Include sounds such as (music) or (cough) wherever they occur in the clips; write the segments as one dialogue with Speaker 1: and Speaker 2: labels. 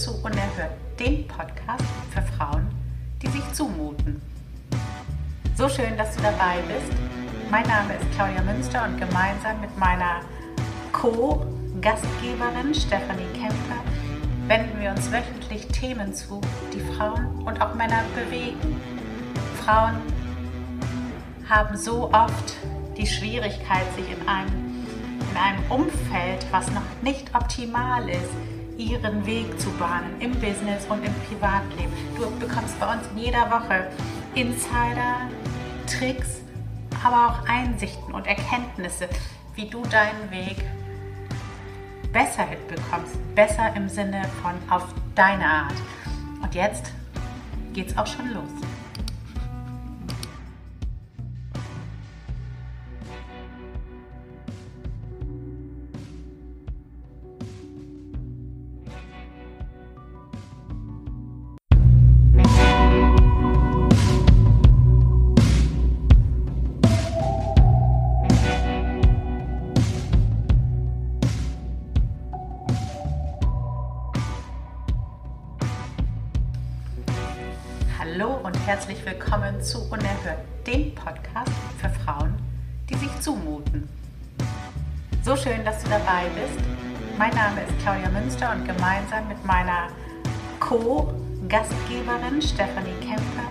Speaker 1: Hallo und zu Unerhört, dem Podcast für Frauen, die sich zumuten. So schön, dass du dabei bist. Mein Name ist Claudia Münster und gemeinsam mit meiner Co-Gastgeberin Stefanie Kemper wenden wir uns wöchentlich Themen zu, die Frauen und auch Männer bewegen. Frauen haben so oft die Schwierigkeit, sich in einem in einem Umfeld, was noch nicht optimal ist, ihren Weg zu bahnen im Business und im Privatleben. Du bekommst bei uns in jeder Woche Insider, Tricks, aber auch Einsichten und Erkenntnisse, wie du deinen Weg besser hinbekommst. Besser im Sinne von auf deine Art. Und jetzt geht's auch schon los. Willkommen zu Unerhört, dem Podcast für Frauen, die sich zumuten. So schön, dass du dabei bist. Mein Name ist Claudia Münster und gemeinsam mit meiner Co-Gastgeberin Stefanie Kemper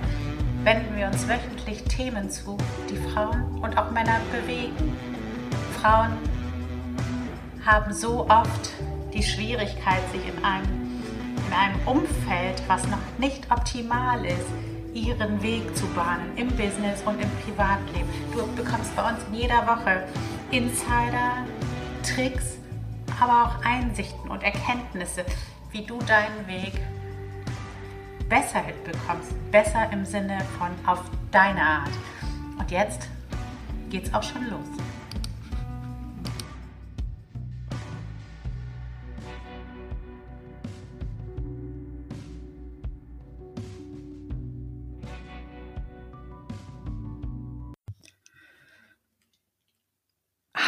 Speaker 1: wenden wir uns wöchentlich Themen zu, die Frauen und auch Männer bewegen. Frauen haben so oft die Schwierigkeit, sich in einem, in einem Umfeld, was noch nicht optimal ist, ihren Weg zu bahnen im Business und im Privatleben. Du bekommst bei uns in jeder Woche Insider, Tricks, aber auch Einsichten und Erkenntnisse, wie du deinen Weg besser hinbekommst. Besser im Sinne von auf deine Art. Und jetzt geht's auch schon los.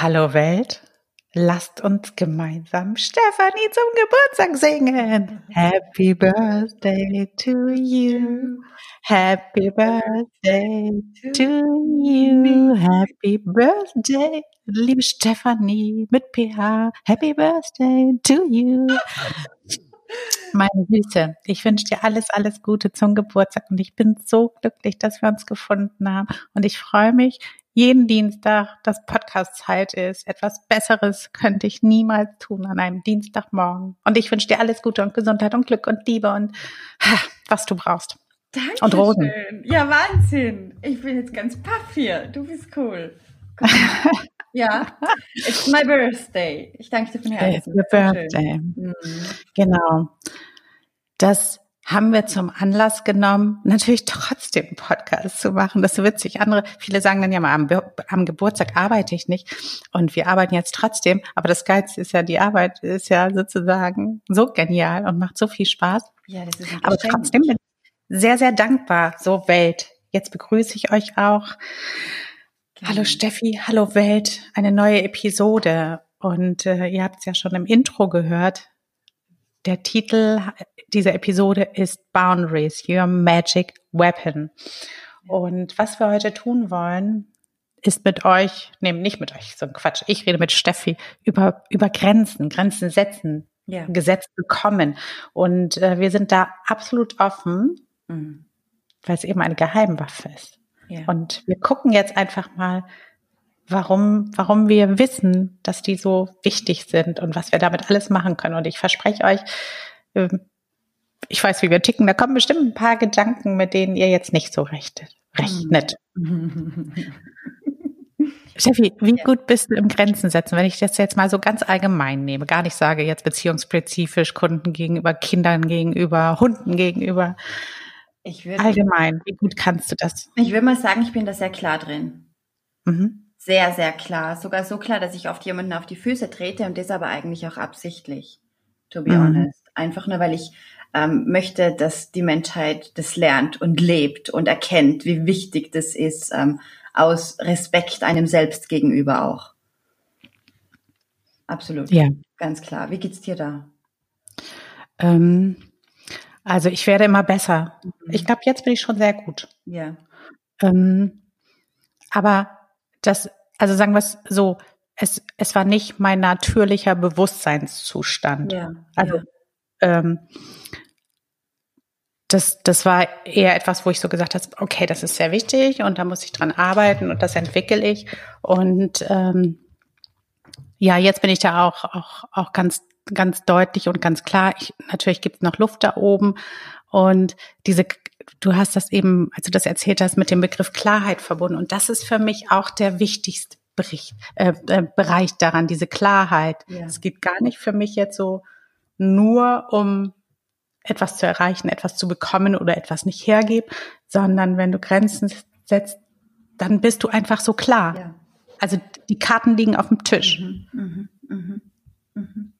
Speaker 1: Hallo Welt, lasst uns gemeinsam Stefanie zum Geburtstag singen. Happy Birthday to you. Happy Birthday to you. Happy Birthday, liebe Stefanie mit PH. Happy Birthday to you. Meine Süße, ich wünsche dir alles, alles Gute zum Geburtstag und ich bin so glücklich, dass wir uns gefunden haben und ich freue mich jeden Dienstag, dass Podcast-Zeit ist. Etwas Besseres könnte ich niemals tun an einem Dienstagmorgen. Und ich wünsche dir alles Gute und Gesundheit und Glück und Liebe und was du brauchst.
Speaker 2: Danke. Und Rosen. Ja, Wahnsinn. Ich bin jetzt ganz paff hier. Du bist cool. (laughs) ja, it's my birthday. Ich danke dir von Herzen. It's your birthday.
Speaker 1: Mhm. Genau. Das haben wir zum Anlass genommen, natürlich trotzdem einen Podcast zu machen. Das ist so witzig. Andere, viele sagen dann ja mal, am, am, Geburtstag arbeite ich nicht. Und wir arbeiten jetzt trotzdem. Aber das Geilste ist ja, die Arbeit ist ja sozusagen so genial und macht so viel Spaß. Ja, das ist Aber trotzdem bin ich sehr, sehr dankbar. So Welt. Jetzt begrüße ich euch auch. Genau. Hallo Steffi, hallo Welt. Eine neue Episode. Und äh, ihr habt es ja schon im Intro gehört. Der Titel dieser Episode ist Boundaries, Your Magic Weapon. Und was wir heute tun wollen, ist mit euch, nee, nicht mit euch, so ein Quatsch, ich rede mit Steffi über, über Grenzen, Grenzen setzen, ja. Gesetz bekommen. Und äh, wir sind da absolut offen, mhm. weil es eben eine Geheimwaffe ist. Ja. Und wir gucken jetzt einfach mal, warum, warum wir wissen, dass die so wichtig sind und was wir damit alles machen können. Und ich verspreche euch, ähm, ich weiß, wie wir ticken, da kommen bestimmt ein paar Gedanken, mit denen ihr jetzt nicht so rechnet. rechnet. (laughs) Steffi, wie gut bist du im Grenzen setzen, wenn ich das jetzt mal so ganz allgemein nehme, gar nicht sage jetzt beziehungsspezifisch Kunden gegenüber, Kindern gegenüber, Hunden gegenüber. Ich würde, allgemein, wie gut kannst du das?
Speaker 2: Ich würde mal sagen, ich bin da sehr klar drin. Mhm. Sehr, sehr klar. Sogar so klar, dass ich oft jemanden auf die Füße trete und das aber eigentlich auch absichtlich, to be mhm. honest. Einfach nur, weil ich ähm, möchte, dass die Menschheit das lernt und lebt und erkennt, wie wichtig das ist, ähm, aus Respekt einem selbst gegenüber auch. Absolut. Ja. Ganz klar. Wie geht's dir da?
Speaker 1: Ähm, also ich werde immer besser. Mhm. Ich glaube, jetzt bin ich schon sehr gut.
Speaker 2: Ja.
Speaker 1: Ähm, aber das, also sagen wir es so, es, es war nicht mein natürlicher Bewusstseinszustand.
Speaker 2: Ja.
Speaker 1: Also
Speaker 2: ja.
Speaker 1: Ähm, das, das war eher etwas, wo ich so gesagt habe, okay, das ist sehr wichtig und da muss ich dran arbeiten und das entwickle ich. Und ähm, ja, jetzt bin ich da auch, auch, auch ganz, ganz deutlich und ganz klar. Ich, natürlich gibt es noch Luft da oben. Und diese, du hast das eben, als du das erzählt hast, mit dem Begriff Klarheit verbunden. Und das ist für mich auch der wichtigste Bericht, äh, äh, Bereich daran, diese Klarheit. Ja. Es geht gar nicht für mich jetzt so nur um etwas zu erreichen, etwas zu bekommen oder etwas nicht hergeben, sondern wenn du Grenzen setzt, dann bist du einfach so klar. Ja. Also die Karten liegen auf dem Tisch. Mhm,
Speaker 2: mh, mh, mh.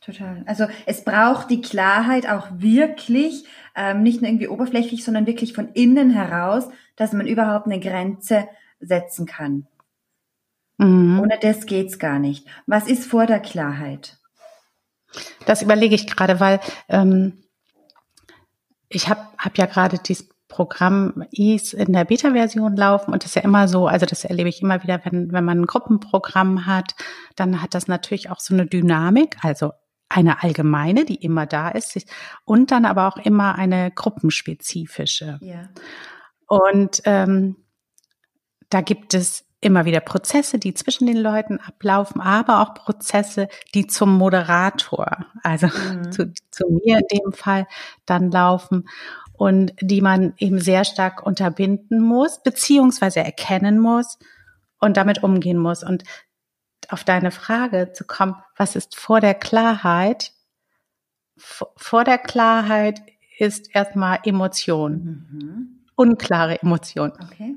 Speaker 2: Total. Also es braucht die Klarheit auch wirklich, ähm, nicht nur irgendwie oberflächlich, sondern wirklich von innen heraus, dass man überhaupt eine Grenze setzen kann. Mhm. Ohne das geht's gar nicht. Was ist vor der Klarheit?
Speaker 1: Das überlege ich gerade, weil ähm, ich habe hab ja gerade dieses Programm IS in der Beta-Version laufen und das ist ja immer so, also das erlebe ich immer wieder, wenn, wenn man ein Gruppenprogramm hat, dann hat das natürlich auch so eine Dynamik, also eine allgemeine, die immer da ist, und dann aber auch immer eine gruppenspezifische.
Speaker 2: Ja.
Speaker 1: Und ähm, da gibt es immer wieder Prozesse, die zwischen den Leuten ablaufen, aber auch Prozesse, die zum Moderator, also mhm. zu, zu mir in dem Fall, dann laufen und die man eben sehr stark unterbinden muss, beziehungsweise erkennen muss und damit umgehen muss. Und auf deine Frage zu kommen, was ist vor der Klarheit? Vor der Klarheit ist erstmal Emotion. Mhm. Unklare Emotion.
Speaker 2: Okay.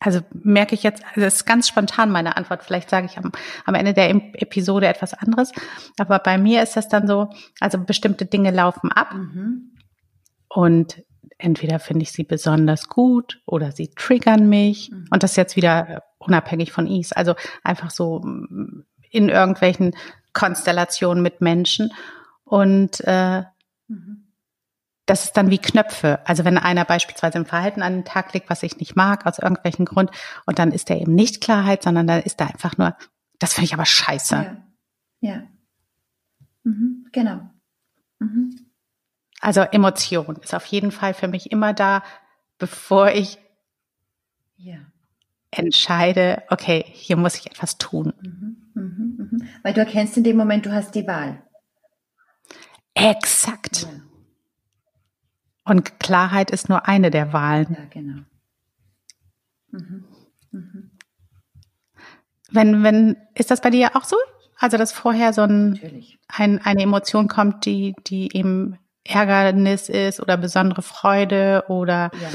Speaker 1: Also merke ich jetzt, also das ist ganz spontan meine Antwort. Vielleicht sage ich am, am Ende der Episode etwas anderes. Aber bei mir ist das dann so, also bestimmte Dinge laufen ab. Mhm. Und entweder finde ich sie besonders gut oder sie triggern mich. Mhm. Und das jetzt wieder unabhängig von Is. Also einfach so mm, in irgendwelchen Konstellationen mit Menschen. Und äh, mhm. das ist dann wie Knöpfe. Also wenn einer beispielsweise ein Verhalten an den Tag legt, was ich nicht mag, aus irgendwelchen Grund, und dann ist da eben nicht Klarheit, sondern dann ist da einfach nur, das finde ich aber scheiße.
Speaker 2: Ja. ja. Mhm. Genau. Mhm.
Speaker 1: Also Emotion ist auf jeden Fall für mich immer da, bevor ich
Speaker 2: ja.
Speaker 1: Entscheide, okay, hier muss ich etwas tun.
Speaker 2: Mhm, mh, mh. Weil du erkennst in dem Moment, du hast die Wahl.
Speaker 1: Exakt. Ja. Und Klarheit ist nur eine der Wahlen.
Speaker 2: Ja, genau. Mhm. Mhm.
Speaker 1: Wenn, wenn, ist das bei dir auch so? Also, dass vorher so ein, ein, eine Emotion kommt, die, die eben Ärgernis ist oder besondere Freude oder
Speaker 2: ja.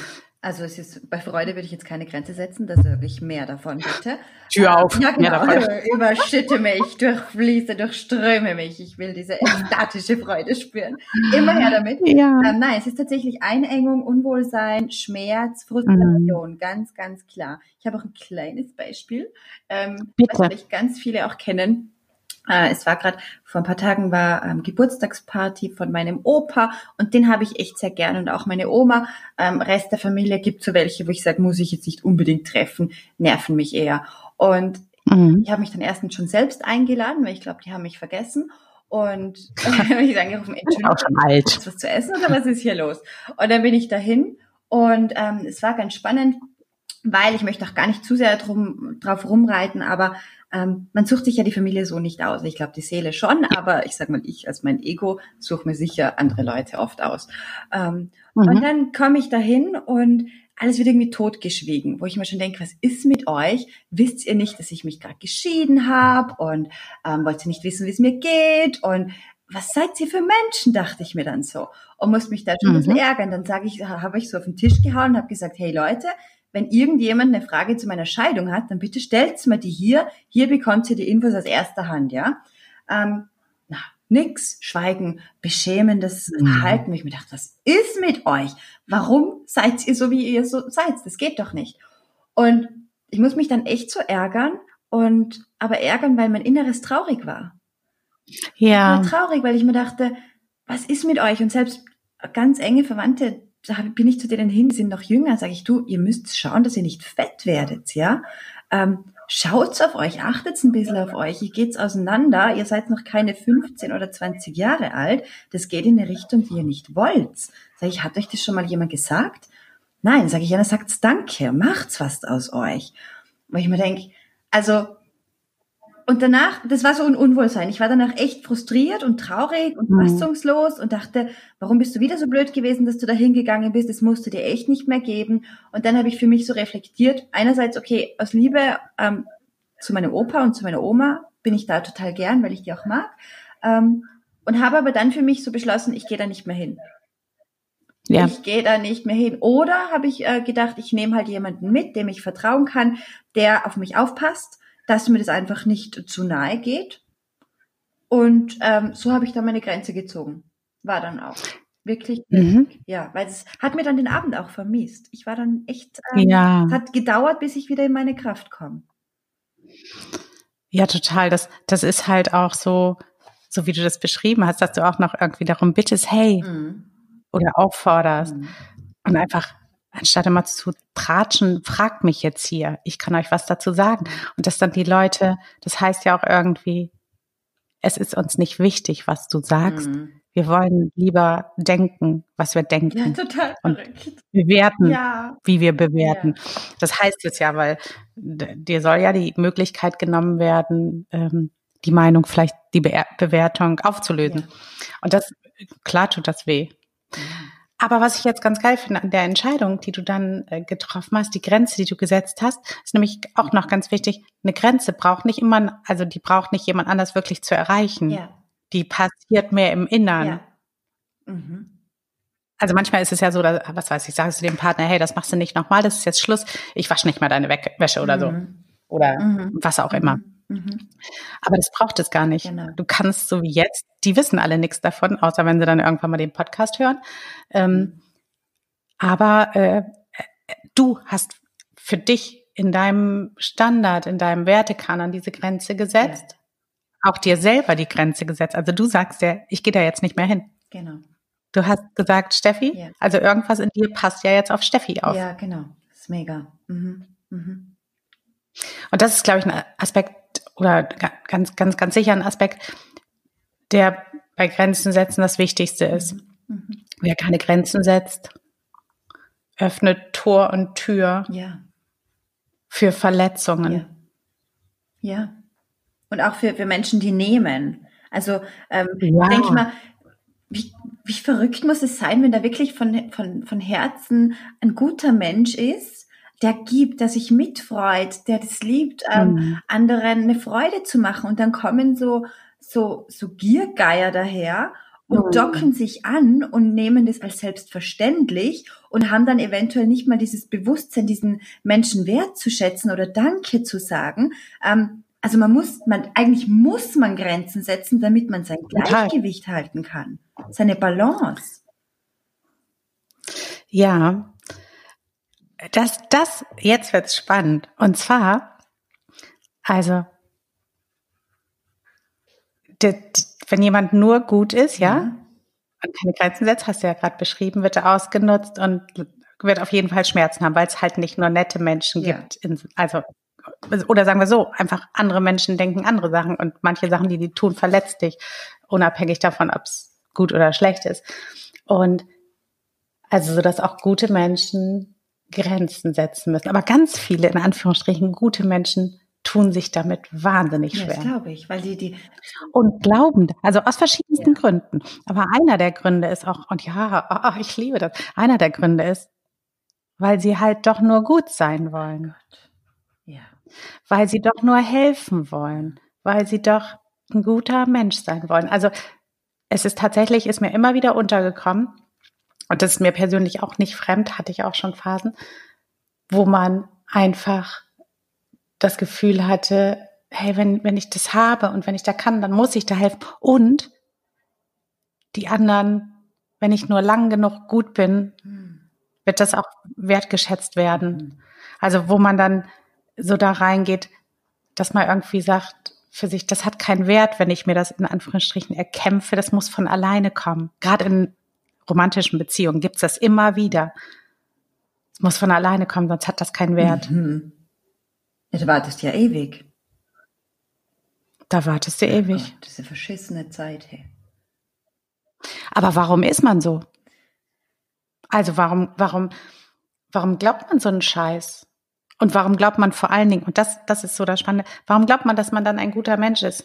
Speaker 2: Also es ist bei Freude würde ich jetzt keine Grenze setzen, da sage ich mehr davon bitte.
Speaker 1: Tür auf.
Speaker 2: Ja, genau. (laughs) Überschütte mich, durchfließe, durchströme mich. Ich will diese ekstatische Freude spüren. Immer her damit.
Speaker 1: Ja.
Speaker 2: Ähm, nein, es ist tatsächlich Einengung, Unwohlsein, Schmerz, Frustration, mhm. ganz, ganz klar. Ich habe auch ein kleines Beispiel, ähm,
Speaker 1: Bitte.
Speaker 2: was vielleicht ganz viele auch kennen. Äh, es war gerade vor ein paar Tagen war ähm, Geburtstagsparty von meinem Opa und den habe ich echt sehr gern und auch meine Oma. Ähm, Rest der Familie gibt so welche, wo ich sage, muss ich jetzt nicht unbedingt treffen, nerven mich eher. Und mhm. ich habe mich dann erstens schon selbst eingeladen, weil ich glaube, die haben mich vergessen. Und (laughs) ich angerufen,
Speaker 1: Entschuldigung, alt.
Speaker 2: was zu essen oder was ist hier los? Und dann bin ich dahin und ähm, es war ganz spannend, weil ich möchte auch gar nicht zu sehr drum, drauf rumreiten, aber ähm, man sucht sich ja die Familie so nicht aus. Ich glaube, die Seele schon, aber ich sag mal, ich als mein Ego suche mir sicher andere Leute oft aus. Ähm, mhm. Und dann komme ich dahin und alles wird irgendwie totgeschwiegen, wo ich mir schon denke, was ist mit euch? Wisst ihr nicht, dass ich mich gerade geschieden habe und ähm, wollt ihr nicht wissen, wie es mir geht und was seid ihr für Menschen, dachte ich mir dann so und musste mich da schon mhm. ein bisschen mhm. ärgern. Dann sage ich, habe ich so auf den Tisch gehauen und habe gesagt, hey Leute, wenn irgendjemand eine Frage zu meiner Scheidung hat, dann bitte stellt's mir die hier. Hier bekommt ihr die Infos aus erster Hand, ja. Ähm, na, nix, Schweigen, beschämendes mhm. Verhalten. Mhm. Ich mir dachte, was ist mit euch? Warum seid ihr so, wie ihr so seid? Das geht doch nicht. Und ich muss mich dann echt so ärgern und aber ärgern, weil mein Inneres traurig war. Ja. Ich war traurig, weil ich mir dachte, was ist mit euch? Und selbst ganz enge Verwandte, bin ich zu denen hin, sind noch jünger, sage ich, du, ihr müsst schauen, dass ihr nicht fett werdet, ja. Ähm, schaut's auf euch, achtet's ein bisschen auf euch, ihr geht's auseinander, ihr seid noch keine 15 oder 20 Jahre alt, das geht in eine Richtung, die ihr nicht wollt. Sag ich, hat euch das schon mal jemand gesagt? Nein, sage ich, dann sagt's Danke, macht's was aus euch. Weil ich mir denke, also und danach, das war so ein Unwohlsein. Ich war danach echt frustriert und traurig und mhm. fassungslos und dachte, warum bist du wieder so blöd gewesen, dass du da hingegangen bist? Das musst du dir echt nicht mehr geben. Und dann habe ich für mich so reflektiert, einerseits, okay, aus Liebe ähm, zu meinem Opa und zu meiner Oma bin ich da total gern, weil ich die auch mag. Ähm, und habe aber dann für mich so beschlossen, ich gehe da nicht mehr hin. Ja. Ich gehe da nicht mehr hin. Oder habe ich äh, gedacht, ich nehme halt jemanden mit, dem ich vertrauen kann, der auf mich aufpasst dass mir das einfach nicht zu nahe geht. Und ähm, so habe ich dann meine Grenze gezogen. War dann auch. Wirklich, mhm. ja, weil es hat mir dann den Abend auch vermisst. Ich war dann echt, ähm, ja. es hat gedauert, bis ich wieder in meine Kraft komme.
Speaker 1: Ja, total. Das, das ist halt auch so, so wie du das beschrieben hast, dass du auch noch irgendwie darum bittest, hey, mhm. oder aufforderst mhm. und einfach anstatt immer zu tratschen, fragt mich jetzt hier, ich kann euch was dazu sagen. Und dass dann die Leute, das heißt ja auch irgendwie, es ist uns nicht wichtig, was du sagst. Mhm. Wir wollen lieber denken, was wir denken. Ja, total und bewerten, ja. wie wir bewerten. Ja. Das heißt jetzt ja, weil dir soll ja die Möglichkeit genommen werden, ähm, die Meinung, vielleicht die Be Bewertung aufzulösen. Ja. Und das, klar tut das weh. Aber was ich jetzt ganz geil finde an der Entscheidung, die du dann äh, getroffen hast, die Grenze, die du gesetzt hast, ist nämlich auch noch ganz wichtig. Eine Grenze braucht nicht immer, also die braucht nicht jemand anders wirklich zu erreichen. Ja. Die passiert mehr im Innern. Ja. Mhm. Also manchmal ist es ja so, dass, was weiß ich, sagst du dem Partner, hey, das machst du nicht nochmal, das ist jetzt Schluss, ich wasche nicht mal deine Wäsche oder so. Mhm. Oder mhm. was auch immer. Mhm. Aber das braucht es gar nicht. Genau. Du kannst so wie jetzt, die wissen alle nichts davon, außer wenn sie dann irgendwann mal den Podcast hören. Ähm, mhm. aber äh, du hast für dich in deinem Standard, in deinem Wertekanon diese Grenze gesetzt. Ja. Auch dir selber die Grenze gesetzt. Also du sagst ja, ich gehe da jetzt nicht mehr hin. Genau. Du hast gesagt, Steffi, ja. also irgendwas in dir passt ja jetzt auf Steffi auf.
Speaker 2: Ja, genau. Das ist mega. Mhm. Mhm.
Speaker 1: Und das ist, glaube ich, ein Aspekt, oder ganz, ganz, ganz sicher ein Aspekt, der bei Grenzen setzen das Wichtigste ist. Mhm. Wer keine Grenzen setzt, öffnet Tor und Tür ja. für Verletzungen.
Speaker 2: Ja. ja. Und auch für, für Menschen, die nehmen. Also ähm, ja. denke ich mal, wie, wie verrückt muss es sein, wenn da wirklich von, von, von Herzen ein guter Mensch ist der gibt, der sich mitfreut, der das liebt, ähm, mhm. anderen eine Freude zu machen. Und dann kommen so, so, so Giergeier daher und mhm. docken sich an und nehmen das als selbstverständlich und haben dann eventuell nicht mal dieses Bewusstsein, diesen Menschen wertzuschätzen oder Danke zu sagen. Ähm, also man muss, man, eigentlich muss man Grenzen setzen, damit man sein Gleichgewicht halten kann. Seine Balance.
Speaker 1: Ja, das, das, jetzt wird's spannend. Und zwar, also, wenn jemand nur gut ist, ja, mhm. und keine Grenzen setzt, hast du ja gerade beschrieben, wird er ausgenutzt und wird auf jeden Fall Schmerzen haben, weil es halt nicht nur nette Menschen ja. gibt. Also, oder sagen wir so, einfach andere Menschen denken andere Sachen und manche Sachen, die die tun, verletzt dich, unabhängig davon, ob es gut oder schlecht ist. Und also so, dass auch gute Menschen Grenzen setzen müssen. Aber ganz viele, in Anführungsstrichen, gute Menschen tun sich damit wahnsinnig schwer. Das
Speaker 2: glaube ich, weil die die
Speaker 1: und glauben, also aus verschiedensten ja. Gründen. Aber einer der Gründe ist auch und ja, oh, ich liebe das. Einer der Gründe ist, weil sie halt doch nur gut sein wollen. Oh ja. Weil sie doch nur helfen wollen, weil sie doch ein guter Mensch sein wollen. Also es ist tatsächlich, ist mir immer wieder untergekommen, und das ist mir persönlich auch nicht fremd, hatte ich auch schon Phasen, wo man einfach das Gefühl hatte, hey, wenn, wenn ich das habe und wenn ich da kann, dann muss ich da helfen. Und die anderen, wenn ich nur lang genug gut bin, wird das auch wertgeschätzt werden. Also wo man dann so da reingeht, dass man irgendwie sagt, für sich, das hat keinen Wert, wenn ich mir das in Anführungsstrichen erkämpfe. Das muss von alleine kommen. Gerade in romantischen Beziehungen gibt's das immer wieder. Es muss von alleine kommen, sonst hat das keinen Wert.
Speaker 2: Mhm. Ja, du wartest ja ewig.
Speaker 1: Da wartest du ewig.
Speaker 2: Oh, diese verschissene Zeit, hey.
Speaker 1: Aber warum ist man so? Also warum, warum, warum glaubt man so einen Scheiß? Und warum glaubt man vor allen Dingen, und das, das ist so das Spannende, warum glaubt man, dass man dann ein guter Mensch ist?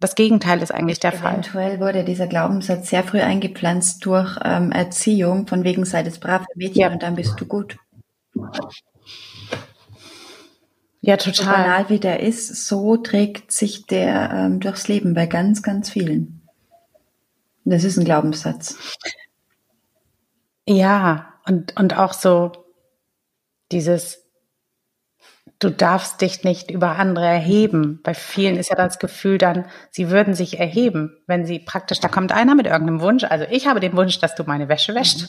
Speaker 1: Das Gegenteil ist eigentlich der
Speaker 2: Eventuell
Speaker 1: Fall.
Speaker 2: Eventuell wurde dieser Glaubenssatz sehr früh eingepflanzt durch ähm, Erziehung, von wegen sei das brave Mädchen ja. und dann bist du gut.
Speaker 1: Ja, total. So
Speaker 2: banal wie der ist, so trägt sich der ähm, durchs Leben bei ganz, ganz vielen. Das ist ein Glaubenssatz.
Speaker 1: Ja, und, und auch so dieses, du darfst dich nicht über andere erheben. Bei vielen ist ja das Gefühl dann, sie würden sich erheben, wenn sie praktisch, da kommt einer mit irgendeinem Wunsch. Also ich habe den Wunsch, dass du meine Wäsche wäschst.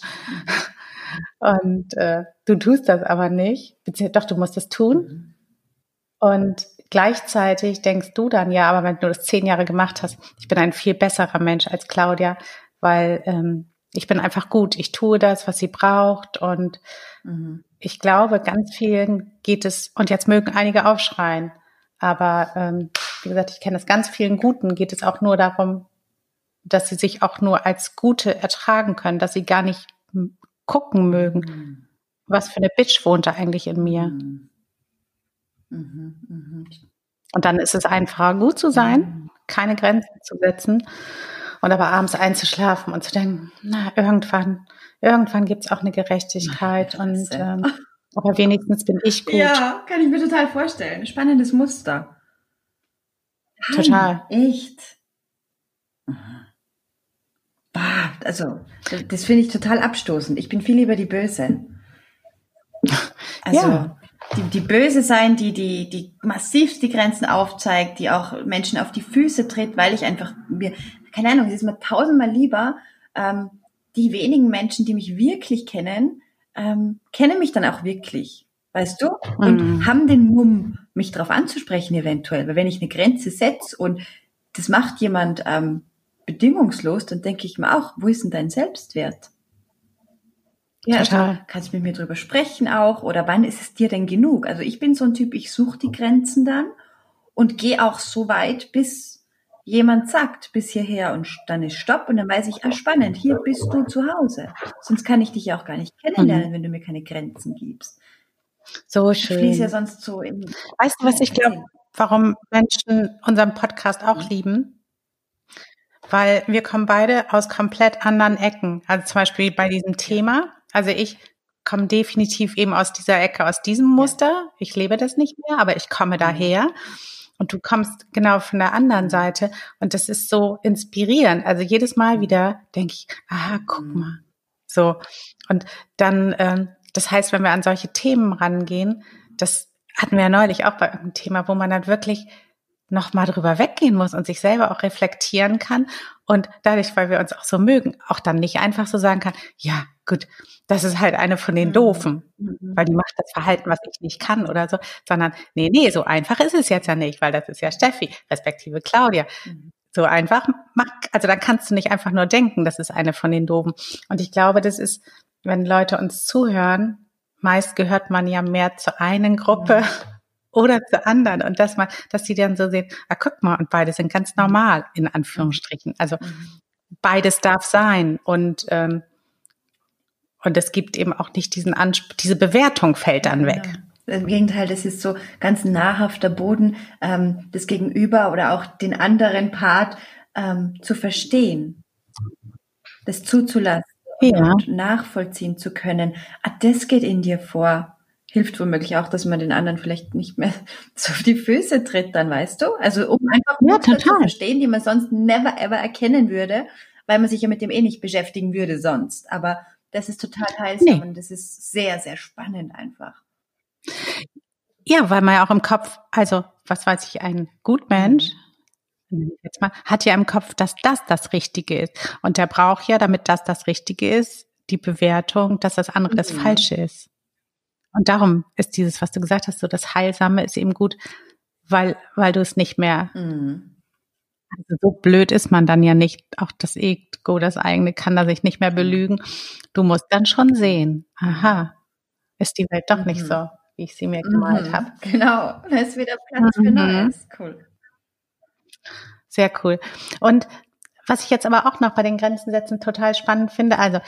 Speaker 1: Und äh, du tust das aber nicht. Doch, du musst es tun. Und gleichzeitig denkst du dann, ja, aber wenn du das zehn Jahre gemacht hast, ich bin ein viel besserer Mensch als Claudia, weil ähm, ich bin einfach gut. Ich tue das, was sie braucht und mhm ich glaube, ganz vielen geht es, und jetzt mögen einige aufschreien, aber ähm, wie gesagt, ich kenne es ganz vielen Guten, geht es auch nur darum, dass sie sich auch nur als Gute ertragen können, dass sie gar nicht gucken mögen, mhm. was für eine Bitch wohnt da eigentlich in mir. Mhm. Mhm, mhm. und dann ist es einfacher, gut zu sein, mhm. keine Grenzen zu setzen und aber abends einzuschlafen und zu denken, na, irgendwann irgendwann gibt es auch eine Gerechtigkeit Ach, und ähm, aber wenigstens bin ich gut.
Speaker 2: Ja, kann ich mir total vorstellen. Spannendes Muster.
Speaker 1: Total.
Speaker 2: Nein, echt. Bah, also, das finde ich total abstoßend. Ich bin viel lieber die Böse. Also, ja. die, die Böse sein, die, die, die massiv die Grenzen aufzeigt, die auch Menschen auf die Füße tritt, weil ich einfach mir, keine Ahnung, es ist mir tausendmal lieber, ähm, die wenigen Menschen, die mich wirklich kennen, ähm, kennen mich dann auch wirklich, weißt du? Und mhm. haben den Mumm, mich darauf anzusprechen eventuell. Weil wenn ich eine Grenze setze und das macht jemand ähm, bedingungslos, dann denke ich mir auch, wo ist denn dein Selbstwert? Ja, also Total. Also kannst mit mir drüber sprechen auch oder wann ist es dir denn genug? Also ich bin so ein Typ, ich suche die Grenzen dann und gehe auch so weit, bis jemand sagt bis hierher und dann ist Stopp und dann weiß ich, ah spannend, hier bist du zu Hause. Sonst kann ich dich ja auch gar nicht kennenlernen, mhm. wenn du mir keine Grenzen gibst.
Speaker 1: So schön. Ich fließe
Speaker 2: ja sonst so in.
Speaker 1: Weißt du, was ich glaube, warum Menschen unseren Podcast auch mhm. lieben? Weil wir kommen beide aus komplett anderen Ecken. Also zum Beispiel bei diesem Thema. Also ich komme definitiv eben aus dieser Ecke, aus diesem Muster. Ich lebe das nicht mehr, aber ich komme mhm. Und du kommst genau von der anderen. Seite. Und das ist so inspirierend. Also jedes Mal wieder denke ich, ah, guck mhm. mal. So. Und dann, ähm, das heißt, wenn wir an solche Themen rangehen, das hatten wir ja neulich auch bei einem Thema, wo man dann wirklich noch mal drüber weggehen muss und sich selber auch reflektieren kann und dadurch, weil wir uns auch so mögen, auch dann nicht einfach so sagen kann, ja, gut, das ist halt eine von den mhm. Doofen, mhm. weil die macht das Verhalten, was ich nicht kann oder so, sondern nee, nee, so einfach ist es jetzt ja nicht, weil das ist ja Steffi, respektive Claudia. Mhm. So einfach, mach, also da kannst du nicht einfach nur denken, das ist eine von den Doofen. Und ich glaube, das ist, wenn Leute uns zuhören, meist gehört man ja mehr zur einen Gruppe oder zu anderen und dass man, dass die dann so sehen, ah, guck mal, und beide sind ganz normal, in Anführungsstrichen. Also beides darf sein und ähm, und es gibt eben auch nicht diesen Anspruch, diese Bewertung fällt dann weg.
Speaker 2: Ja. Im Gegenteil, das ist so ganz nahrhafter Boden, ähm, das Gegenüber oder auch den anderen Part ähm, zu verstehen, das zuzulassen ja. und nachvollziehen zu können. Ah, das geht in dir vor. Hilft womöglich auch, dass man den anderen vielleicht nicht mehr (laughs) so auf die Füße tritt, dann weißt du? Also um einfach ja, zu verstehen, die man sonst never ever erkennen würde, weil man sich ja mit dem eh nicht beschäftigen würde sonst. Aber das ist total heilsam nee. und das ist sehr, sehr spannend einfach.
Speaker 1: Ja, weil man ja auch im Kopf, also was weiß ich, ein Gutmensch, mhm. jetzt mal, hat ja im Kopf, dass das das Richtige ist. Und der braucht ja, damit das das Richtige ist, die Bewertung, dass das andere mhm. das Falsche ist. Und darum ist dieses, was du gesagt hast, so das Heilsame ist eben gut, weil, weil du es nicht mehr. Mhm. Also so blöd ist man dann ja nicht. Auch das Ego, das eigene, kann da sich nicht mehr belügen. Du musst dann schon sehen, aha, ist die Welt doch nicht mhm. so, wie ich sie mir gemalt mhm. habe.
Speaker 2: Genau, da ist wieder Platz für mhm. Neues. Cool.
Speaker 1: Sehr cool. Und was ich jetzt aber auch noch bei den Grenzen setzen total spannend finde, also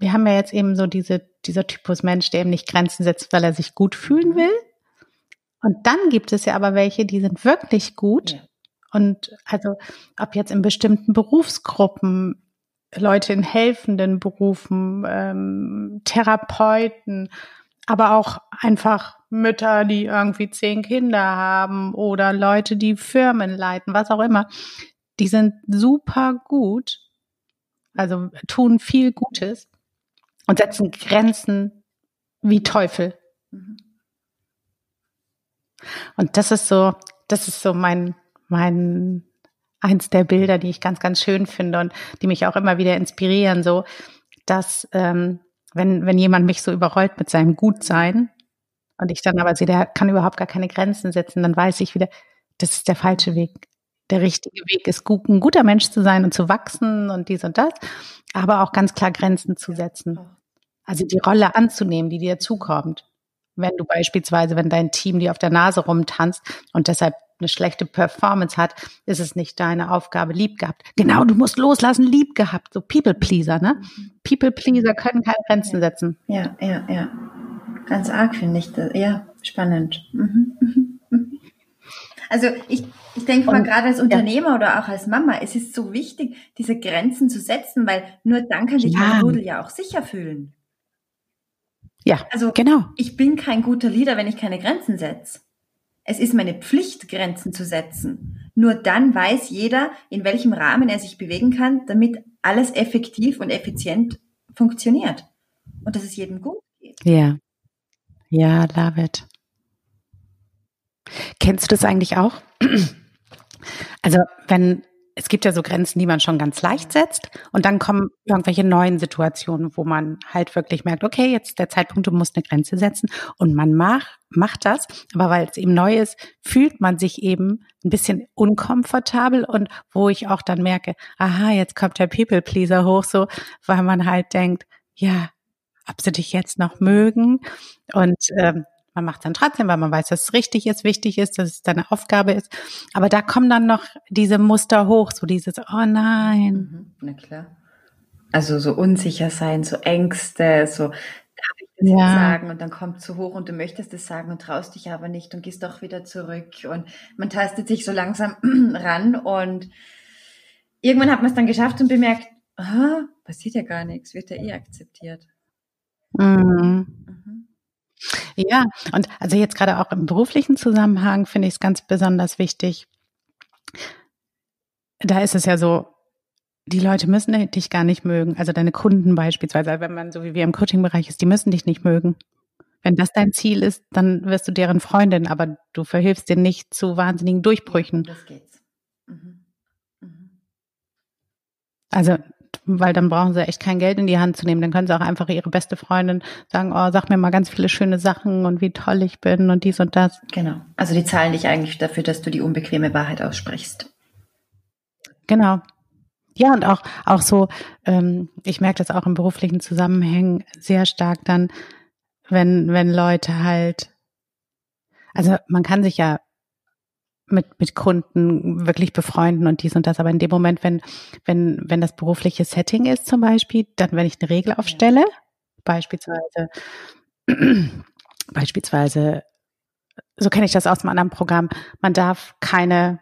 Speaker 1: wir haben ja jetzt eben so diese, dieser Typus Mensch, der eben nicht Grenzen setzt, weil er sich gut fühlen mhm. will. Und dann gibt es ja aber welche, die sind wirklich gut. Ja. Und also, ob jetzt in bestimmten Berufsgruppen, Leute in helfenden Berufen, ähm, Therapeuten, aber auch einfach Mütter, die irgendwie zehn Kinder haben oder Leute, die Firmen leiten, was auch immer, die sind super gut, also tun viel Gutes und setzen Grenzen wie Teufel. Mhm. Und das ist so, das ist so mein, mein, eins der Bilder, die ich ganz, ganz schön finde und die mich auch immer wieder inspirieren, so, dass, ähm, wenn, wenn jemand mich so überrollt mit seinem Gutsein und ich dann aber sehe, der kann überhaupt gar keine Grenzen setzen, dann weiß ich wieder, das ist der falsche Weg. Der richtige Weg ist, gut, ein guter Mensch zu sein und zu wachsen und dies und das, aber auch ganz klar Grenzen zu setzen. Also die Rolle anzunehmen, die dir zukommt. Wenn du beispielsweise, wenn dein Team dir auf der Nase rumtanzt und deshalb eine schlechte Performance hat, ist es nicht deine Aufgabe, lieb gehabt. Genau, du musst loslassen, lieb gehabt. So People Pleaser, ne? People Pleaser können keine Grenzen setzen.
Speaker 2: Ja, ja, ja. Ganz arg finde ich das. Ja, spannend. Mhm, mhm, mhm. Also ich, ich denke mal, gerade als Unternehmer ja. oder auch als Mama, es ist so wichtig, diese Grenzen zu setzen, weil nur dann kann sich ja. mein Rudel ja auch sicher fühlen.
Speaker 1: Ja, also genau.
Speaker 2: Ich bin kein guter Leader, wenn ich keine Grenzen setze. Es ist meine Pflicht, Grenzen zu setzen. Nur dann weiß jeder, in welchem Rahmen er sich bewegen kann, damit alles effektiv und effizient funktioniert. Und dass es jedem gut geht.
Speaker 1: Ja. Ja, love it. Kennst du das eigentlich auch? Also, wenn es gibt ja so Grenzen, die man schon ganz leicht setzt. Und dann kommen irgendwelche neuen Situationen, wo man halt wirklich merkt, okay, jetzt der Zeitpunkt, du musst eine Grenze setzen. Und man macht, macht das, aber weil es eben neu ist, fühlt man sich eben ein bisschen unkomfortabel. Und wo ich auch dann merke, aha, jetzt kommt der People Pleaser hoch, so, weil man halt denkt, ja, ob sie dich jetzt noch mögen. Und ähm, man macht dann trotzdem, weil man weiß, dass es richtig ist, wichtig ist, dass es deine Aufgabe ist. Aber da kommen dann noch diese Muster hoch, so dieses, oh nein.
Speaker 2: Mhm, na klar. Also so unsicher sein, so Ängste, so darf ich das ja. jetzt sagen und dann kommt zu hoch und du möchtest es sagen und traust dich aber nicht und gehst doch wieder zurück und man tastet sich so langsam (clears throat) ran und irgendwann hat man es dann geschafft und bemerkt, aha, passiert ja gar nichts, wird ja eh akzeptiert.
Speaker 1: Mhm. Mhm. Ja, und also jetzt gerade auch im beruflichen Zusammenhang finde ich es ganz besonders wichtig. Da ist es ja so, die Leute müssen dich gar nicht mögen. Also deine Kunden beispielsweise, wenn man so wie wir im Coaching-Bereich ist, die müssen dich nicht mögen. Wenn das dein Ziel ist, dann wirst du deren Freundin, aber du verhilfst dir nicht zu wahnsinnigen Durchbrüchen. Das geht's. Mhm. Mhm. Also weil dann brauchen sie echt kein Geld in die Hand zu nehmen. Dann können sie auch einfach ihre beste Freundin sagen, oh, sag mir mal ganz viele schöne Sachen und wie toll ich bin und dies und das.
Speaker 2: Genau. Also die zahlen dich eigentlich dafür, dass du die unbequeme Wahrheit aussprichst.
Speaker 1: Genau. Ja, und auch, auch so, ähm, ich merke das auch im beruflichen Zusammenhängen sehr stark dann, wenn, wenn Leute halt, also man kann sich ja mit, mit Kunden wirklich befreunden und dies und das. Aber in dem Moment, wenn, wenn, wenn das berufliche Setting ist zum Beispiel, dann wenn ich eine Regel aufstelle, beispielsweise, (clears throat) beispielsweise, so kenne ich das aus einem anderen Programm, man darf keine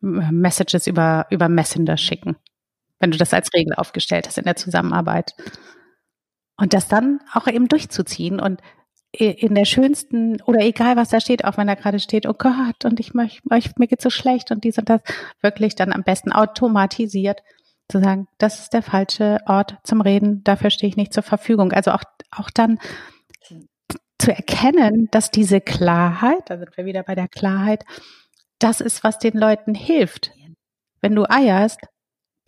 Speaker 1: Messages über, über Messenger schicken, wenn du das als Regel aufgestellt hast in der Zusammenarbeit. Und das dann auch eben durchzuziehen und in der schönsten oder egal was da steht, auch wenn da gerade steht, oh Gott, und ich möchte, mir geht so schlecht und dies und das, wirklich dann am besten automatisiert zu sagen, das ist der falsche Ort zum Reden, dafür stehe ich nicht zur Verfügung. Also auch, auch dann zu erkennen, dass diese Klarheit, da sind wir wieder bei der Klarheit, das ist, was den Leuten hilft. Wenn du eierst,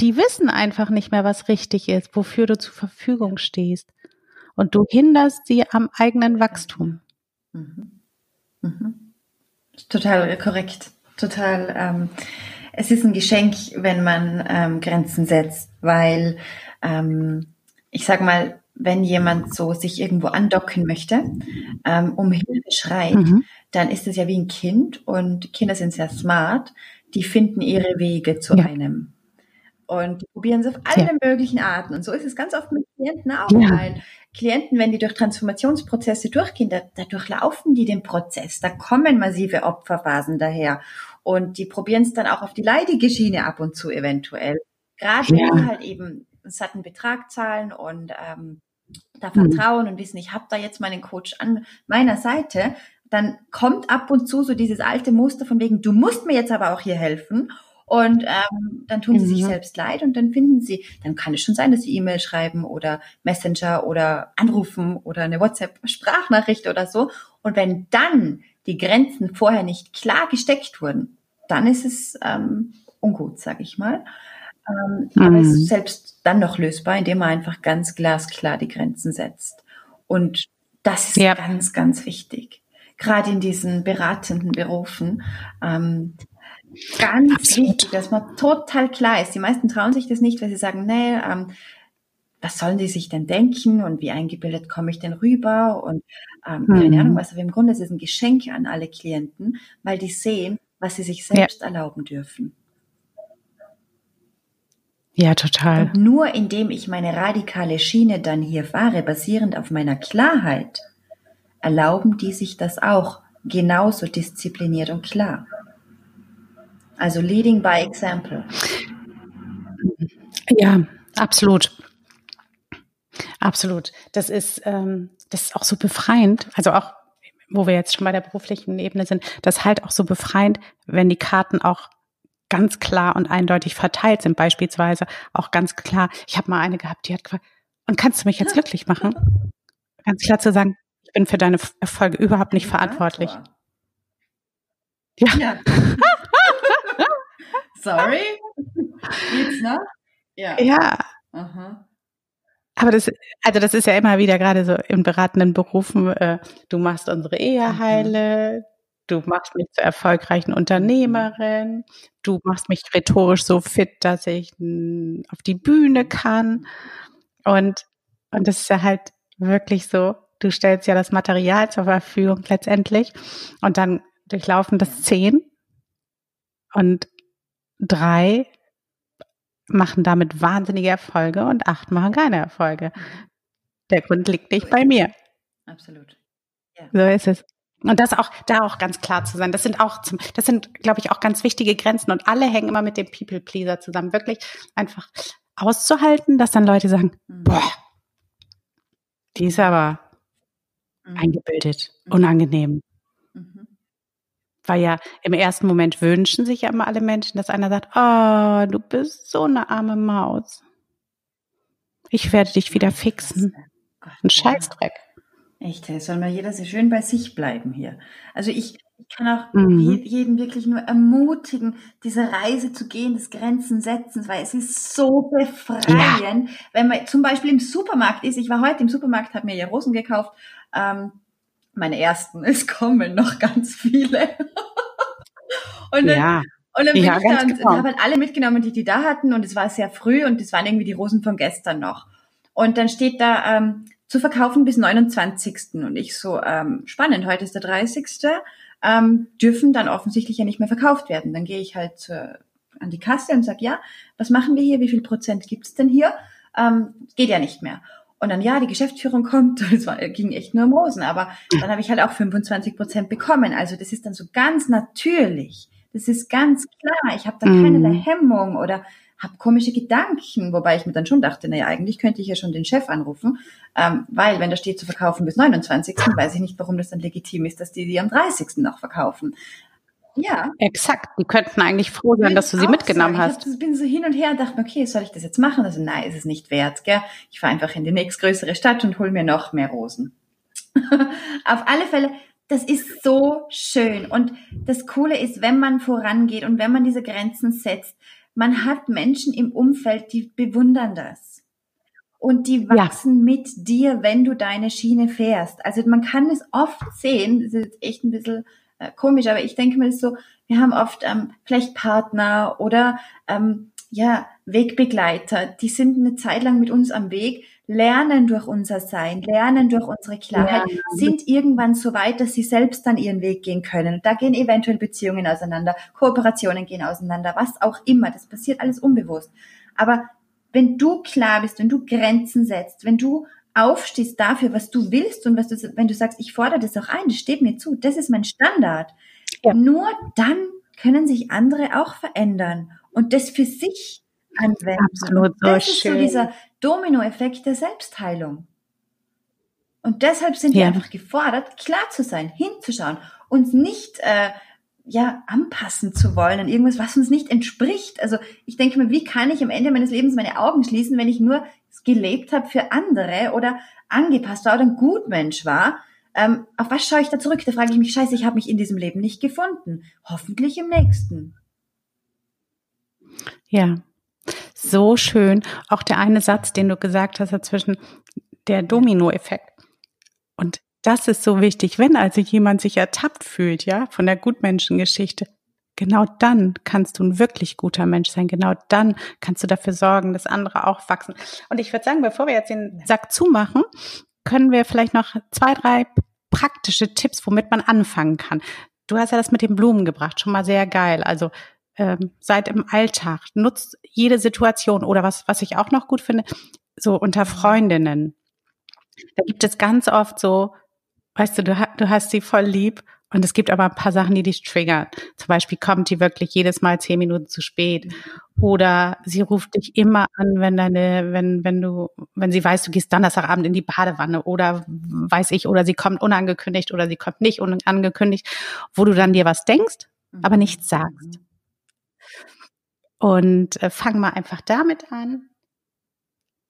Speaker 1: die wissen einfach nicht mehr, was richtig ist, wofür du zur Verfügung stehst und du hinderst sie am eigenen Wachstum. Mhm.
Speaker 2: Mhm. Total korrekt. Total. Ähm, es ist ein Geschenk, wenn man ähm, Grenzen setzt, weil ähm, ich sag mal, wenn jemand so sich irgendwo andocken möchte, ähm, um Hilfe schreit, mhm. dann ist es ja wie ein Kind und Kinder sind sehr smart, die finden ihre Wege zu ja. einem. Und die probieren es auf alle ja. möglichen Arten. Und so ist es ganz oft mit Klienten auch. Ja. Weil Klienten, wenn die durch Transformationsprozesse durchgehen, da, da durchlaufen die den Prozess. Da kommen massive Opferphasen daher. Und die probieren es dann auch auf die leidige Schiene ab und zu eventuell. Gerade wenn die halt eben einen satten Betrag zahlen und ähm, da mhm. vertrauen mhm. und wissen, ich habe da jetzt meinen Coach an meiner Seite, dann kommt ab und zu so dieses alte Muster von wegen, du musst mir jetzt aber auch hier helfen. Und ähm, dann tun sie mhm. sich selbst leid und dann finden sie, dann kann es schon sein, dass sie E-Mail schreiben oder Messenger oder anrufen oder eine WhatsApp-Sprachnachricht oder so. Und wenn dann die Grenzen vorher nicht klar gesteckt wurden, dann ist es ähm, ungut, sag ich mal. Ähm, mhm. Aber es ist selbst dann noch lösbar, indem man einfach ganz glasklar die Grenzen setzt. Und das ist ja. ganz, ganz wichtig. Gerade in diesen beratenden Berufen. Ähm, Ganz Absolut. wichtig, dass man total klar ist. Die meisten trauen sich das nicht, weil sie sagen, nee, ähm, was sollen die sich denn denken und wie eingebildet komme ich denn rüber und ähm, mhm. keine Ahnung was. Aber im Grunde ist es ein Geschenk an alle Klienten, weil die sehen, was sie sich selbst ja. erlauben dürfen.
Speaker 1: Ja, total.
Speaker 2: Und nur indem ich meine radikale Schiene dann hier fahre, basierend auf meiner Klarheit, erlauben die sich das auch genauso diszipliniert und klar. Also leading by example.
Speaker 1: Ja, absolut. Absolut. Das ist, ähm, das ist auch so befreiend. Also auch, wo wir jetzt schon bei der beruflichen Ebene sind, das ist halt auch so befreiend, wenn die Karten auch ganz klar und eindeutig verteilt sind. Beispielsweise auch ganz klar, ich habe mal eine gehabt, die hat gefragt, und kannst du mich jetzt glücklich machen? Ganz klar zu sagen, ich bin für deine Erfolge überhaupt nicht verantwortlich.
Speaker 2: Ja. ja. (laughs) Sorry? (laughs) Geht's noch?
Speaker 1: Ja. Ja. Aha. Aber das, also das ist ja immer wieder gerade so in beratenden Berufen, äh, du machst unsere Ehe mhm. heile, du machst mich zur erfolgreichen Unternehmerin, du machst mich rhetorisch so fit, dass ich auf die Bühne kann. Und, und das ist ja halt wirklich so, du stellst ja das Material zur Verfügung letztendlich und dann durchlaufen das zehn und drei machen damit wahnsinnige Erfolge und acht machen keine Erfolge. Der Grund liegt nicht bei mir.
Speaker 2: Absolut.
Speaker 1: Ja. So ist es. Und das auch, da auch ganz klar zu sein. Das sind auch, zum, das sind, glaube ich, auch ganz wichtige Grenzen und alle hängen immer mit dem People Pleaser zusammen. Wirklich einfach auszuhalten, dass dann Leute sagen, mhm. boah, die ist aber mhm. eingebildet, mhm. unangenehm. Weil ja im ersten Moment wünschen sich ja immer alle Menschen, dass einer sagt, oh, du bist so eine arme Maus. Ich werde dich wieder fixen. Ein Scheißdreck.
Speaker 2: Echt, soll mal jeder so schön bei sich bleiben hier. Also ich, ich kann auch mhm. jeden wirklich nur ermutigen, diese Reise zu gehen, des Grenzen setzen, weil es ist so befreiend, ja. wenn man zum Beispiel im Supermarkt ist. Ich war heute im Supermarkt, habe mir ja Rosen gekauft. Ähm, meine ersten, (laughs) es kommen noch ganz viele. und dann, ja. Und dann bin ja, ich da und genau. habe halt alle mitgenommen, die die da hatten und es war sehr früh und es waren irgendwie die Rosen von gestern noch. Und dann steht da ähm, zu verkaufen bis 29. Und ich so, ähm, spannend, heute ist der 30. Ähm, dürfen dann offensichtlich ja nicht mehr verkauft werden. Dann gehe ich halt zur, an die Kasse und sag, ja, was machen wir hier? Wie viel Prozent gibt's denn hier? Ähm, geht ja nicht mehr. Und dann, ja, die Geschäftsführung kommt, (laughs) es war, ging echt nur um Rosen, aber dann habe ich halt auch 25 Prozent bekommen. Also das ist dann so ganz natürlich. Das ist ganz klar. Ich habe da mhm. keinerlei Hemmung oder habe komische Gedanken, wobei ich mir dann schon dachte, naja, eigentlich könnte ich ja schon den Chef anrufen, ähm, weil wenn da steht zu verkaufen bis 29., weiß ich nicht, warum das dann legitim ist, dass die die am 30. noch verkaufen.
Speaker 1: Ja. Exakt. Die könnten eigentlich froh sein, dass du sie mitgenommen
Speaker 2: sagen.
Speaker 1: hast.
Speaker 2: Ich bin so hin und her und dachte, okay, soll ich das jetzt machen? Also nein, ist es nicht wert, gell? Ich fahre einfach in die nächstgrößere Stadt und hol mir noch mehr Rosen. (laughs) Auf alle Fälle, das ist so schön. Und das Coole ist, wenn man vorangeht und wenn man diese Grenzen setzt, man hat Menschen im Umfeld, die bewundern das. Und die wachsen ja. mit dir, wenn du deine Schiene fährst. Also man kann es oft sehen, das ist echt ein bisschen äh, komisch, aber ich denke mir so, wir haben oft ähm, vielleicht Partner oder ähm, ja, Wegbegleiter, die sind eine Zeit lang mit uns am Weg, lernen durch unser Sein, lernen durch unsere Klarheit, ja. sind irgendwann so weit, dass sie selbst dann ihren Weg gehen können. Da gehen eventuell Beziehungen auseinander, Kooperationen gehen auseinander, was auch immer. Das passiert alles unbewusst. Aber wenn du klar bist, wenn du Grenzen setzt, wenn du aufstehst dafür, was du willst und was du, wenn du sagst, ich fordere das auch ein, das steht mir zu, das ist mein Standard. Ja. Nur dann können sich andere auch verändern und das für sich anwenden.
Speaker 1: Absolut so
Speaker 2: das ist schön. so dieser Dominoeffekt der Selbstheilung. Und deshalb sind ja. wir einfach gefordert, klar zu sein, hinzuschauen, uns nicht äh, ja anpassen zu wollen an irgendwas, was uns nicht entspricht. Also ich denke mir, wie kann ich am Ende meines Lebens meine Augen schließen, wenn ich nur gelebt habe für andere oder angepasst war oder ein Gutmensch war? Ähm, auf was schaue ich da zurück? Da frage ich mich, scheiße, ich habe mich in diesem Leben nicht gefunden. Hoffentlich im nächsten.
Speaker 1: Ja, so schön. Auch der eine Satz, den du gesagt hast dazwischen, der Dominoeffekt. Und das ist so wichtig, wenn also jemand sich ertappt fühlt, ja, von der Gutmenschengeschichte. Genau dann kannst du ein wirklich guter Mensch sein. Genau dann kannst du dafür sorgen, dass andere auch wachsen. Und ich würde sagen, bevor wir jetzt den Sack zumachen, können wir vielleicht noch zwei, drei praktische Tipps, womit man anfangen kann. Du hast ja das mit den Blumen gebracht, schon mal sehr geil. Also ähm, seid im Alltag, nutzt jede Situation oder was, was ich auch noch gut finde, so unter Freundinnen. Da gibt es ganz oft so, weißt du, du, du hast sie voll lieb und es gibt aber ein paar Sachen, die dich triggern. Zum Beispiel kommt die wirklich jedes Mal zehn Minuten zu spät. Oder sie ruft dich immer an, wenn deine, wenn, wenn du, wenn sie weiß, du gehst Donnerstagabend in die Badewanne oder weiß ich, oder sie kommt unangekündigt oder sie kommt nicht unangekündigt, wo du dann dir was denkst, aber nichts sagst. Und äh, fang mal einfach damit an,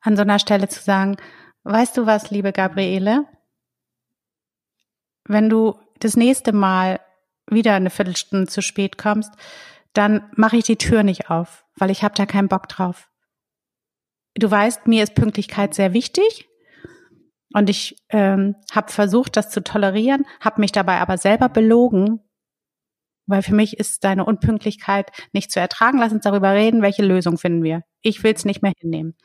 Speaker 1: an so einer Stelle zu sagen, weißt du was, liebe Gabriele? Wenn du das nächste Mal wieder eine Viertelstunde zu spät kommst, dann mache ich die Tür nicht auf, weil ich habe da keinen Bock drauf. Du weißt, mir ist Pünktlichkeit sehr wichtig und ich ähm, habe versucht, das zu tolerieren, habe mich dabei aber selber belogen, weil für mich ist deine Unpünktlichkeit nicht zu ertragen. Lass uns darüber reden, welche Lösung finden wir. Ich will es nicht mehr hinnehmen.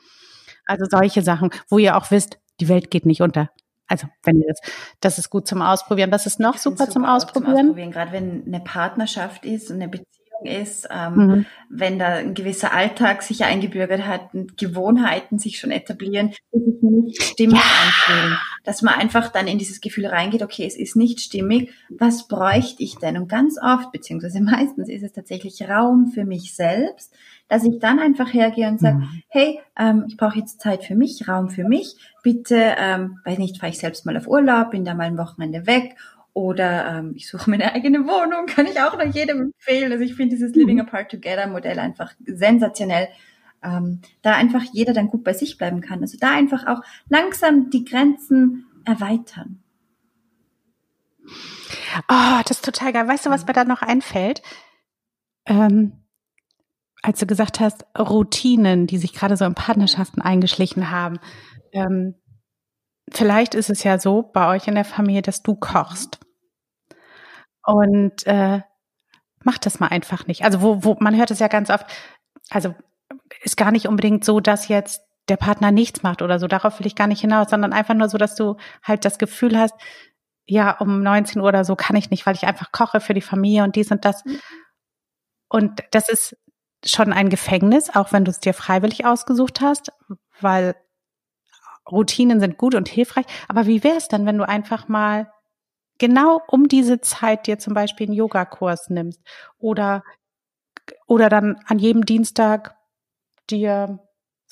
Speaker 1: Also solche Sachen, wo ihr auch wisst, die Welt geht nicht unter. Also wenn ihr das, das ist gut zum Ausprobieren. Das ist noch super, super, zum Ausprobieren. Zum Ausprobieren.
Speaker 2: Gerade wenn eine Partnerschaft ist und eine Beziehung ist, ähm, mhm. wenn da ein gewisser Alltag sich eingebürgert hat, Gewohnheiten sich schon etablieren, die sich nicht stimmig ja. anfühlen. Dass man einfach dann in dieses Gefühl reingeht, okay, es ist nicht stimmig, was bräuchte ich denn? Und ganz oft, beziehungsweise (laughs) meistens ist es tatsächlich Raum für mich selbst, dass ich dann einfach hergehe und sage, mhm. hey, ähm, ich brauche jetzt Zeit für mich, Raum für mich, bitte, ähm, weiß nicht, fahre ich selbst mal auf Urlaub, bin da mal ein Wochenende weg oder ähm, ich suche meine eigene Wohnung, (laughs) kann ich auch noch jedem empfehlen. Also ich finde dieses Living mhm. Apart Together Modell einfach sensationell. Ähm, da einfach jeder dann gut bei sich bleiben kann. Also da einfach auch langsam die Grenzen erweitern.
Speaker 1: Oh, das ist total geil. Weißt du, was mir da noch einfällt? Ähm, als du gesagt hast, Routinen, die sich gerade so in Partnerschaften eingeschlichen haben. Ähm, vielleicht ist es ja so bei euch in der Familie, dass du kochst. Und äh, mach das mal einfach nicht. Also wo, wo man hört es ja ganz oft, also ist gar nicht unbedingt so, dass jetzt der Partner nichts macht oder so. Darauf will ich gar nicht hinaus, sondern einfach nur so, dass du halt das Gefühl hast, ja, um 19 Uhr oder so kann ich nicht, weil ich einfach koche für die Familie und dies und das. Mhm. Und das ist schon ein Gefängnis, auch wenn du es dir freiwillig ausgesucht hast, weil Routinen sind gut und hilfreich. Aber wie wäre es dann, wenn du einfach mal genau um diese Zeit dir zum Beispiel einen Yogakurs nimmst oder, oder dann an jedem Dienstag dir,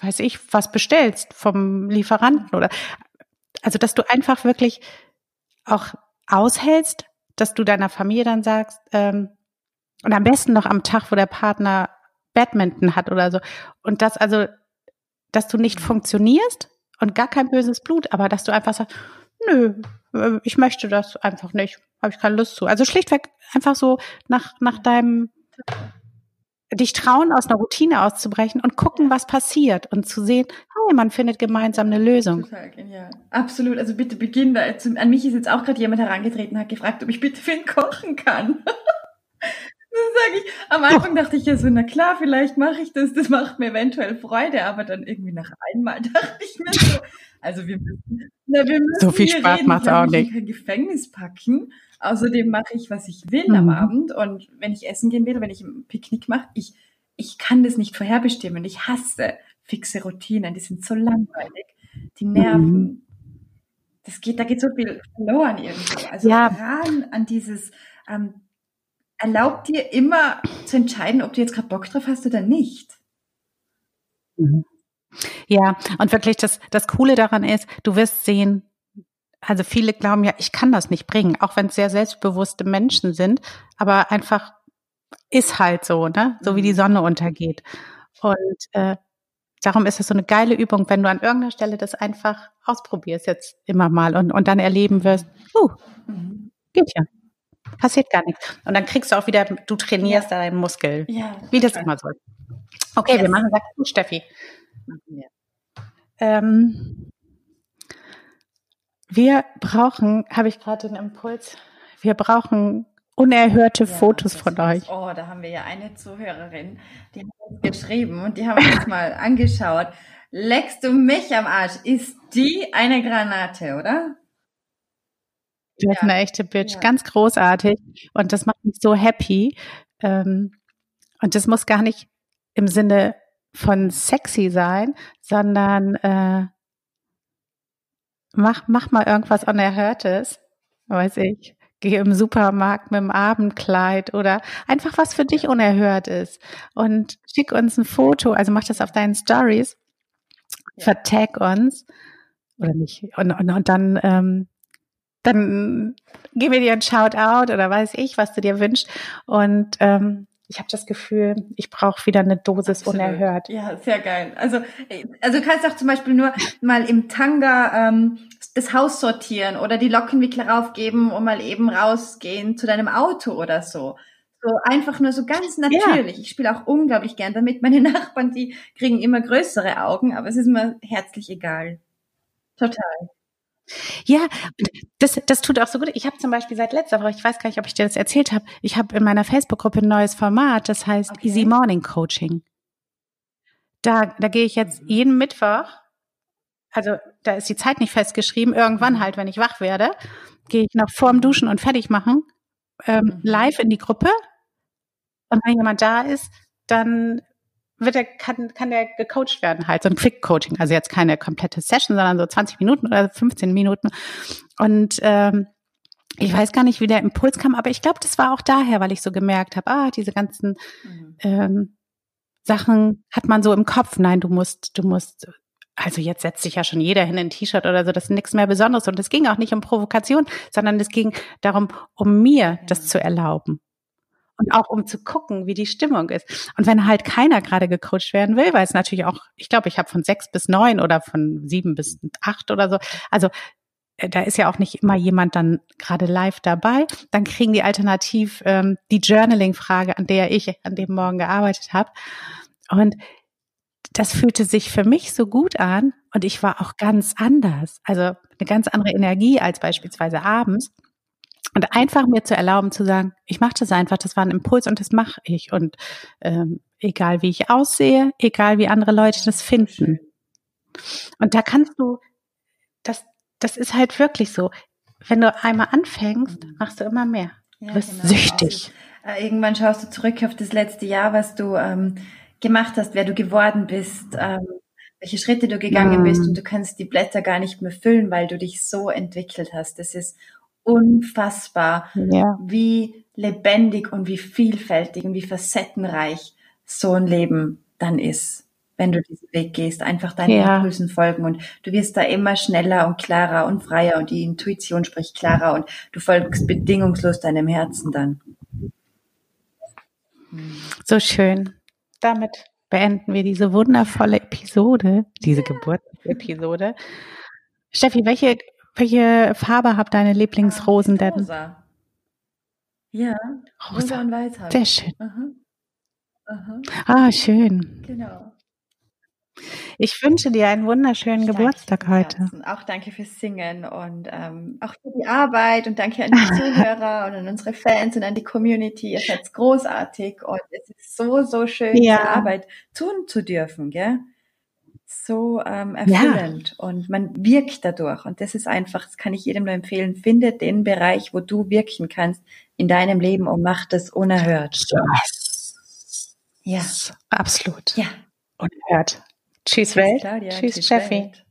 Speaker 1: weiß ich, was bestellst vom Lieferanten oder, also, dass du einfach wirklich auch aushältst, dass du deiner Familie dann sagst, ähm, und am besten noch am Tag, wo der Partner Badminton hat oder so. Und das also, dass du nicht funktionierst und gar kein böses Blut, aber dass du einfach sagst, nö, äh, ich möchte das einfach nicht, habe ich keine Lust zu. Also schlichtweg einfach so nach, nach deinem dich trauen, aus einer Routine auszubrechen und gucken, was passiert und zu sehen, hey, man findet gemeinsam eine Lösung.
Speaker 2: Total genial. Absolut. Also bitte beginn da. An mich ist jetzt auch gerade jemand herangetreten, hat gefragt, ob ich bitte für ihn kochen kann. (laughs) Das sage ich. Am Anfang dachte ich ja so, na klar, vielleicht mache ich das, das macht mir eventuell Freude, aber dann irgendwie nach einmal (laughs) dachte ich mir so, also wir müssen, na, wir müssen
Speaker 1: so viel Spaß macht auch nicht.
Speaker 2: kein Gefängnis packen. Außerdem mache ich, was ich will mhm. am Abend und wenn ich essen gehen will, wenn ich ein Picknick mache, ich, ich kann das nicht vorherbestimmen. Ich hasse fixe Routinen, die sind so langweilig, die nerven. Mhm. Das geht, da geht so viel verloren irgendwie. Also ja. ran an dieses, ähm, erlaubt dir immer zu entscheiden, ob du jetzt gerade Bock drauf hast oder nicht.
Speaker 1: Mhm. Ja, und wirklich das, das Coole daran ist, du wirst sehen, also viele glauben ja, ich kann das nicht bringen, auch wenn es sehr selbstbewusste Menschen sind, aber einfach ist halt so, ne? So wie die mhm. Sonne untergeht. Und äh, darum ist es so eine geile Übung, wenn du an irgendeiner Stelle das einfach ausprobierst jetzt immer mal und, und dann erleben wirst, uh, mhm. geht ja. Passiert gar nichts. Und dann kriegst du auch wieder, du trainierst ja. deinen Muskel. Ja. Wie das immer soll. Okay, yes. wir machen, sag du, Steffi. Ähm, wir brauchen, habe ich gerade den Impuls, wir brauchen unerhörte ja, Fotos von euch.
Speaker 2: Oh, da haben wir ja eine Zuhörerin, die hat uns geschrieben und die haben wir uns mal angeschaut. Leckst du mich am Arsch? Ist die eine Granate, oder?
Speaker 1: Du bist ja. eine echte Bitch, ja. ganz großartig. Und das macht mich so happy. Ähm, und das muss gar nicht im Sinne von sexy sein, sondern äh, mach, mach mal irgendwas Unerhörtes, weiß ich. Geh im Supermarkt mit dem Abendkleid oder einfach was für dich unerhört ist. Und schick uns ein Foto, also mach das auf deinen Stories, ja. vertag uns oder nicht. Und, und, und dann ähm, dann gib mir dir ein Shoutout oder weiß ich, was du dir wünschst. Und ähm, ich habe das Gefühl, ich brauche wieder eine Dosis Absolut. unerhört.
Speaker 2: Ja, sehr geil. Also, also du kannst auch zum Beispiel nur mal im Tanga ähm, das Haus sortieren oder die Lockenwickler raufgeben und mal eben rausgehen zu deinem Auto oder so. So einfach nur so ganz natürlich. Ja. Ich spiele auch unglaublich gern damit. Meine Nachbarn, die kriegen immer größere Augen, aber es ist mir herzlich egal. Total.
Speaker 1: Ja, das, das tut auch so gut. Ich habe zum Beispiel seit letzter Woche, ich weiß gar nicht, ob ich dir das erzählt habe, ich habe in meiner Facebook-Gruppe ein neues Format, das heißt okay. Easy Morning Coaching. Da, da gehe ich jetzt mhm. jeden Mittwoch, also da ist die Zeit nicht festgeschrieben, irgendwann halt, wenn ich wach werde, gehe ich noch vorm Duschen und fertig machen, ähm, mhm. live in die Gruppe. Und wenn jemand da ist, dann wird er, kann, kann der gecoacht werden halt, so ein Quick-Coaching, also jetzt keine komplette Session, sondern so 20 Minuten oder 15 Minuten. Und ähm, ich weiß gar nicht, wie der Impuls kam, aber ich glaube, das war auch daher, weil ich so gemerkt habe, ah, diese ganzen mhm. ähm, Sachen hat man so im Kopf. Nein, du musst, du musst, also jetzt setzt sich ja schon jeder hin in ein T-Shirt oder so, das ist nichts mehr Besonderes. Und es ging auch nicht um Provokation, sondern es ging darum, um mir ja. das zu erlauben und auch um zu gucken, wie die Stimmung ist. Und wenn halt keiner gerade gecoacht werden will, weil es natürlich auch, ich glaube, ich habe von sechs bis neun oder von sieben bis acht oder so. Also äh, da ist ja auch nicht immer jemand dann gerade live dabei. Dann kriegen die alternativ ähm, die Journaling-Frage, an der ich an dem Morgen gearbeitet habe. Und das fühlte sich für mich so gut an und ich war auch ganz anders. Also eine ganz andere Energie als beispielsweise abends. Und einfach mir zu erlauben zu sagen, ich mache das einfach, das war ein Impuls und das mache ich. Und ähm, egal wie ich aussehe, egal wie andere Leute das finden. Und da kannst du, das, das ist halt wirklich so. Wenn du einmal anfängst, mhm. machst du immer mehr. Ja, du bist genau. süchtig.
Speaker 2: Also, irgendwann schaust du zurück auf das letzte Jahr, was du ähm, gemacht hast, wer du geworden bist, ähm, welche Schritte du gegangen mhm. bist und du kannst die Blätter gar nicht mehr füllen, weil du dich so entwickelt hast. Das ist unfassbar, ja. wie lebendig und wie vielfältig und wie facettenreich so ein Leben dann ist, wenn du diesen Weg gehst, einfach deinen ja. Impulsen folgen und du wirst da immer schneller und klarer und freier und die Intuition spricht klarer und du folgst bedingungslos deinem Herzen dann.
Speaker 1: So schön. Damit beenden wir diese wundervolle Episode, diese Geburtsepisode. Steffi, welche welche Farbe habt deine Lieblingsrosen denn?
Speaker 2: Rosa. Ja, rosa, rosa und weiß.
Speaker 1: Sehr schön. Aha. Aha. Ah, schön.
Speaker 2: Genau.
Speaker 1: Ich wünsche dir einen wunderschönen Geburtstag heute.
Speaker 2: Auch danke fürs Singen und ähm, auch für die Arbeit und danke an die (laughs) Zuhörer und an unsere Fans und an die Community. Ihr seid großartig und es ist so, so schön, ja. diese Arbeit tun zu dürfen, gell? So ähm, erfüllend ja. und man wirkt dadurch und das ist einfach, das kann ich jedem nur empfehlen, finde den Bereich, wo du wirken kannst in deinem Leben und mach das unerhört.
Speaker 1: Ja. Absolut.
Speaker 2: Ja.
Speaker 1: Unerhört. Tschüss, Welt. Claudia. Tschüss, Tschüss Steffi. Welt.